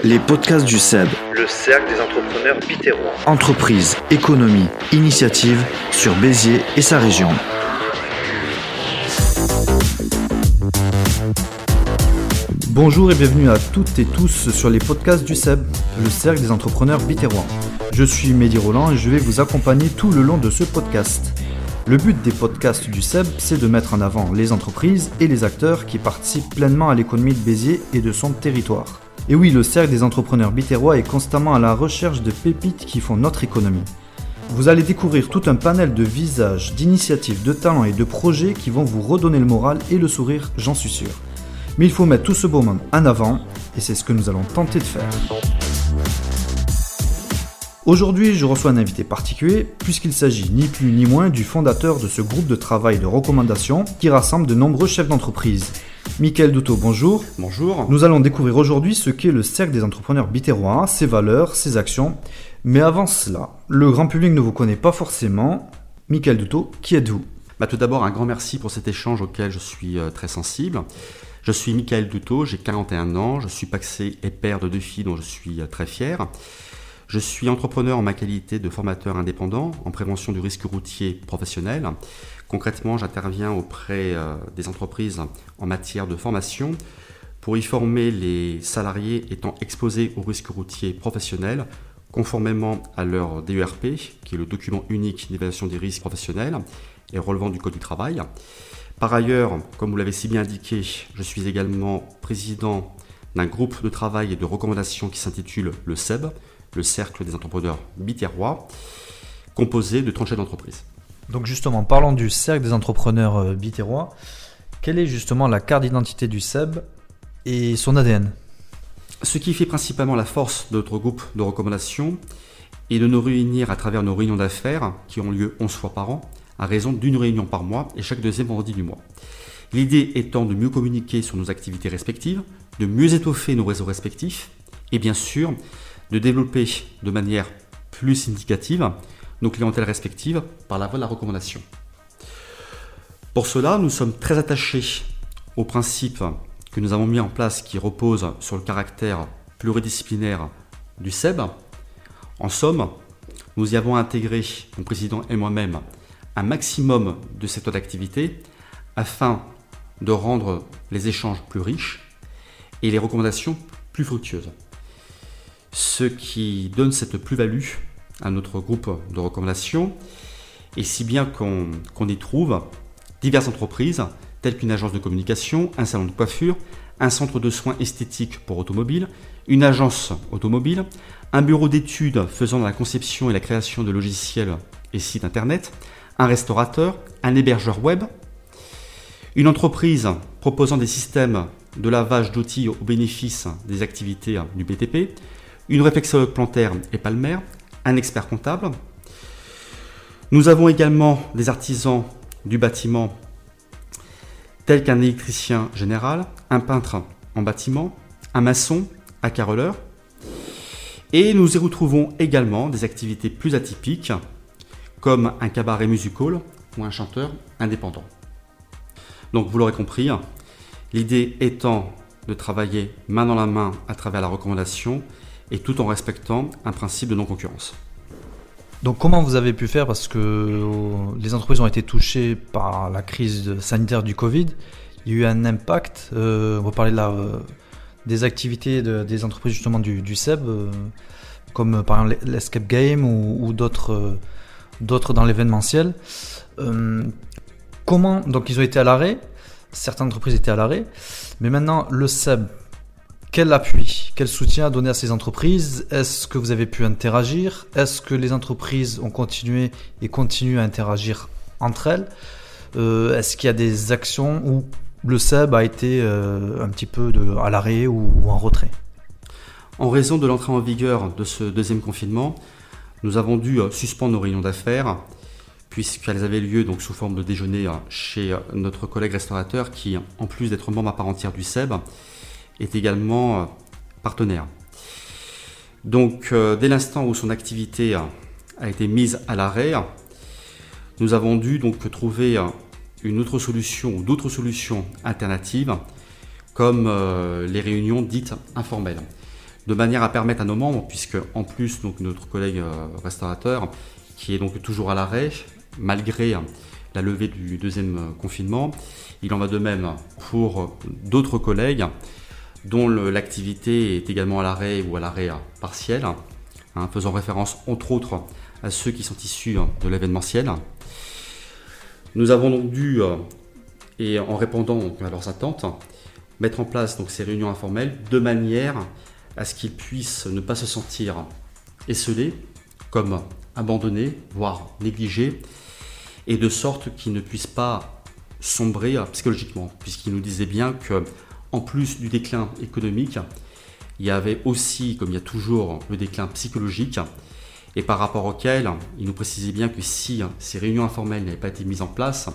Les podcasts du SEB. Le cercle des entrepreneurs bitérois. Entreprise, économie, initiative sur Béziers et sa région. Bonjour et bienvenue à toutes et tous sur les podcasts du SEB, le cercle des entrepreneurs bitérois. Je suis Mehdi Roland et je vais vous accompagner tout le long de ce podcast. Le but des podcasts du SEB, c'est de mettre en avant les entreprises et les acteurs qui participent pleinement à l'économie de Béziers et de son territoire. Et oui, le cercle des entrepreneurs bitérois est constamment à la recherche de pépites qui font notre économie. Vous allez découvrir tout un panel de visages, d'initiatives, de talents et de projets qui vont vous redonner le moral et le sourire, j'en suis sûr. Mais il faut mettre tout ce beau monde en avant, et c'est ce que nous allons tenter de faire. Aujourd'hui, je reçois un invité particulier, puisqu'il s'agit ni plus ni moins du fondateur de ce groupe de travail de recommandation qui rassemble de nombreux chefs d'entreprise. Michael Douto, bonjour. Bonjour. Nous allons découvrir aujourd'hui ce qu'est le cercle des entrepreneurs bitérois, ses valeurs, ses actions. Mais avant cela, le grand public ne vous connaît pas forcément. Michael Douto, qui êtes-vous? Bah, Tout d'abord, un grand merci pour cet échange auquel je suis euh, très sensible. Je suis Michael Douto, j'ai 41 ans, je suis paxé et père de deux filles dont je suis euh, très fier. Je suis entrepreneur en ma qualité de formateur indépendant en prévention du risque routier professionnel. Concrètement, j'interviens auprès euh, des entreprises en matière de formation pour y former les salariés étant exposés au risque routier professionnel conformément à leur DERP, qui est le document unique d'évaluation des risques professionnels et relevant du Code du travail. Par ailleurs, comme vous l'avez si bien indiqué, je suis également président d'un groupe de travail et de recommandation qui s'intitule le SEB, le Cercle des entrepreneurs bitérois, composé de 30 chefs d'entreprise. Donc justement, parlons du Cercle des entrepreneurs euh, bitérois. Quelle est justement la carte d'identité du SEB et son ADN Ce qui fait principalement la force de notre groupe de recommandation est de nous réunir à travers nos réunions d'affaires qui ont lieu 11 fois par an, à raison d'une réunion par mois et chaque deuxième vendredi du mois. L'idée étant de mieux communiquer sur nos activités respectives, de mieux étoffer nos réseaux respectifs et bien sûr de développer de manière plus significative nos clientèles respectives par la voie de la recommandation. Pour cela, nous sommes très attachés au principe que nous avons mis en place qui repose sur le caractère pluridisciplinaire du SEB. En somme, nous y avons intégré, mon président et moi-même, un maximum de secteurs d'activité afin de rendre les échanges plus riches et les recommandations plus fructueuses ce qui donne cette plus-value à notre groupe de recommandations, et si bien qu'on y trouve diverses entreprises, telles qu'une agence de communication, un salon de coiffure, un centre de soins esthétiques pour automobiles, une agence automobile, un bureau d'études faisant la conception et la création de logiciels et sites internet, un restaurateur, un hébergeur web, une entreprise proposant des systèmes de lavage d'outils au bénéfice des activités du BTP, une réflexologue plantaire et palmaire, un expert comptable. Nous avons également des artisans du bâtiment tels qu'un électricien général, un peintre en bâtiment, un maçon, un carreleur. Et nous y retrouvons également des activités plus atypiques comme un cabaret musical ou un chanteur indépendant. Donc vous l'aurez compris, l'idée étant de travailler main dans la main à travers la recommandation et tout en respectant un principe de non-concurrence. Donc comment vous avez pu faire? Parce que euh, les entreprises ont été touchées par la crise sanitaire du Covid, il y a eu un impact, euh, on va parler là euh, des activités des entreprises justement du, du SEB, comme par exemple l'Escape Game ou, d'autres d'autres dans l'événementiel. comment donc ils ont été à l'arrêt, certaines entreprises étaient à l'arrêt, mais maintenant le SEB quel appui, quel soutien donner à ces entreprises? Est-ce que vous avez pu interagir? Est-ce que les entreprises ont continué et continuent à interagir entre elles? Euh, Est-ce qu'il y a des actions où le SEB a été euh, un petit peu à l'arrêt ou, en retrait? En raison de l'entrée en vigueur de ce deuxième confinement, nous avons dû euh, suspendre nos réunions d'affaires puisqu'elles avaient lieu donc sous forme de déjeuner chez notre collègue restaurateur qui, en plus d'être membre à part entière du SEB, est également euh, partenaire. Donc euh, dès l'instant où son activité a été mise à l'arrêt, nous avons dû donc trouver une autre solution ou d'autres solutions alternatives comme euh, les réunions dites informelles. de manière à permettre à nos membres, puisque en plus donc notre collègue euh, restaurateur, qui est donc toujours à l'arrêt, malgré la levée du deuxième confinement, il en va de même pour d'autres collègues dont l'activité est également à l'arrêt ou à l'arrêt partiel, hein, faisant référence entre autres à ceux qui sont issus de l'événementiel. Nous avons donc dû, euh, et en répondant à leurs attentes, mettre en place donc ces réunions informelles de manière à ce qu'ils puissent ne pas se sentir esselés, comme abandonnés, voire négligés, et de sorte qu'ils ne puissent pas sombrer psychologiquement, puisqu'ils nous disaient bien que, en plus du déclin économique, il y avait aussi, comme il y a toujours, le déclin psychologique, et par rapport auquel il nous précisait bien que si ces réunions informelles n'avaient pas été mises en place,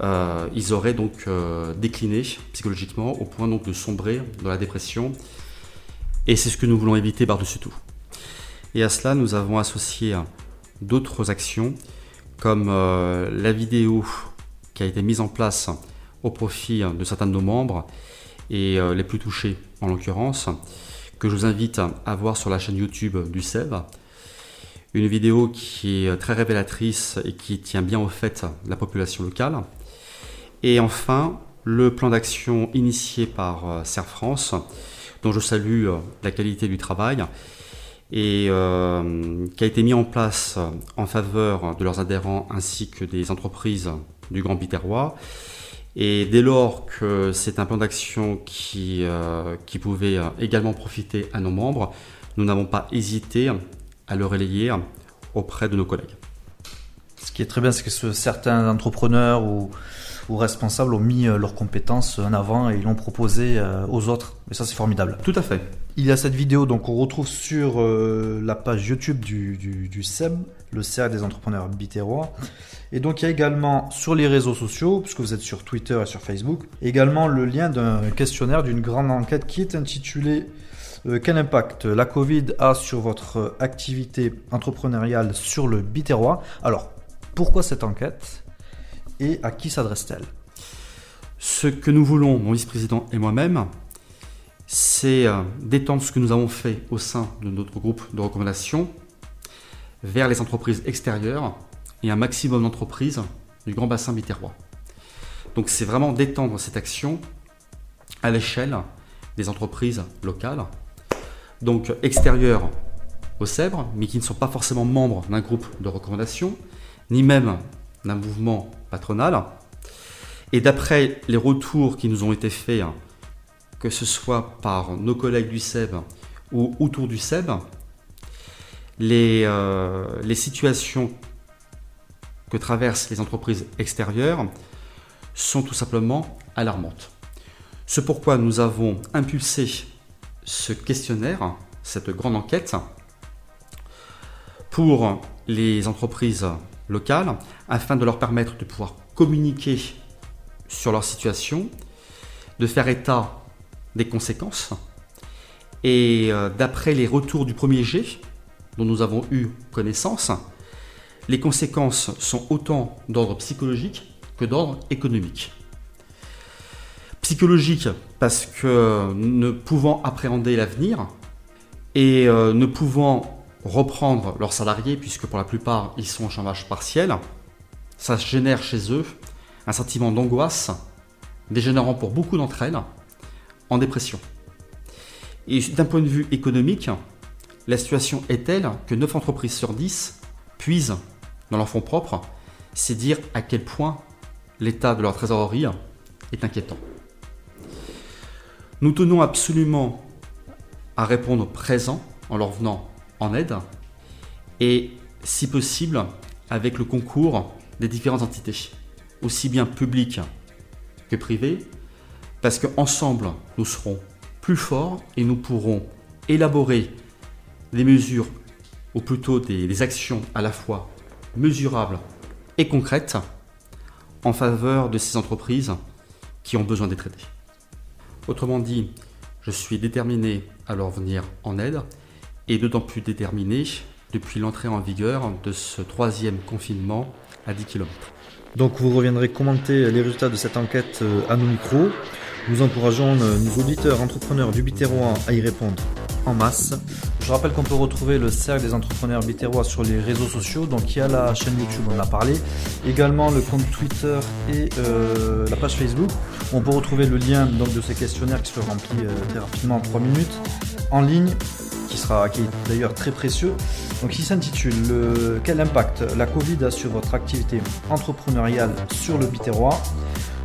euh, ils auraient donc euh, décliné psychologiquement au point donc de sombrer dans la dépression. Et c'est ce que nous voulons éviter par-dessus tout. Et à cela, nous avons associé d'autres actions comme euh, la vidéo qui a été mise en place au profit de certains de nos membres et les plus touchés en l'occurrence, que je vous invite à voir sur la chaîne YouTube du SEB, une vidéo qui est très révélatrice et qui tient bien au fait la population locale. Et enfin, le plan d'action initié par euh, Serre France, dont je salue euh, la qualité du travail, et euh, qui a été mis en place en faveur de leurs adhérents ainsi que des entreprises du Grand Biterrois. Et dès lors que c'est un plan d'action qui, qui pouvait également profiter à nos membres, nous n'avons pas hésité à le relayer auprès de nos collègues. Ce qui est très bien, c'est que certains entrepreneurs ou, responsables ont mis euh, leurs compétences en avant et ils l'ont proposé euh, aux autres. Et ça, c'est formidable. Tout à fait. Il y a cette vidéo, donc on retrouve sur euh, la page YouTube du, du, SEB, le cercle des entrepreneurs bitérois. Et donc il y a également sur les réseaux sociaux, puisque vous êtes sur Twitter et sur Facebook, également le lien d'un questionnaire d'une grande enquête qui est intitulée euh, quel impact la Covid a sur votre activité entrepreneuriale sur le Biterrois Alors, pourquoi cette enquête? Et à qui s'adresse-t-elle? Ce que nous voulons, mon vice-président et moi-même, c'est euh, d'étendre ce que nous avons fait au sein de notre groupe de recommandation vers les entreprises extérieures et un maximum d'entreprises du grand bassin biterrois. Donc c'est vraiment d'étendre cette action à l'échelle des entreprises locales donc extérieurs au Sèvres, mais qui ne sont pas forcément membres d'un groupe de recommandation, ni même d'un mouvement patronal. Et d'après les retours qui nous ont été faits, que ce soit par nos collègues du SEB ou autour du SEB, les, euh, les situations que traversent les entreprises extérieures sont tout simplement alarmantes. C'est pourquoi nous avons impulsé ce questionnaire, cette grande enquête, pour les entreprises locales, afin de leur permettre de pouvoir communiquer sur leur situation, de faire état des conséquences. Et euh, d'après les retours du premier G, dont nous avons eu connaissance, les conséquences sont autant d'ordre psychologique que d'ordre économique. Psychologique parce que ne pouvant appréhender l'avenir et euh, ne pouvant reprendre leurs salariés, puisque pour la plupart ils sont en chômage partiel, ça génère chez eux un sentiment d'angoisse, dégénérant pour beaucoup d'entre elles en dépression. Et d'un point de vue économique, la situation est telle que 9 entreprises sur 10 puisent dans leur fonds propres, c'est dire à quel point l'état de leur trésorerie est inquiétant. Nous tenons absolument à répondre présent en leur venant en aide et, si possible, avec le concours des différentes entités, aussi bien publiques que privées, parce qu'ensemble, nous serons plus forts et nous pourrons élaborer des mesures, ou plutôt des, actions à la fois mesurables et concrètes en faveur de ces entreprises qui ont besoin d'être aidées. Autrement dit, je suis déterminé à leur venir en aide et d'autant plus déterminé depuis l'entrée en vigueur de ce troisième confinement à 10 km. Donc vous reviendrez commenter les résultats de cette enquête euh, à nos micros. Nous encourageons nos auditeurs entrepreneurs du Biterrois à y répondre en masse. Je rappelle qu'on peut retrouver le cercle des entrepreneurs biterrois sur les réseaux sociaux. Donc il y a la chaîne YouTube, on en a parlé. Également le compte Twitter et euh, la page Facebook. On peut retrouver le lien donc, de ces questionnaires qui se remplit euh, très rapidement en 3 minutes en ligne qui, sera, est d'ailleurs très précieux. Donc il s'intitule Quel impact la Covid a sur votre activité entrepreneuriale sur le Biterrois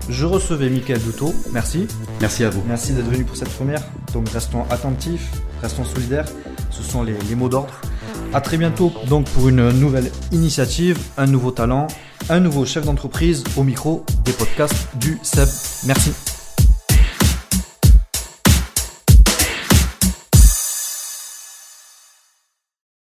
je recevais Mickaël Doutot, merci. Merci à vous. Merci d'être venu pour cette première. Donc restons attentifs, restons solidaires. Ce sont les, les mots d'ordre. A très bientôt donc pour une nouvelle initiative, un nouveau talent, un nouveau chef d'entreprise au micro des podcasts du SEB. Merci.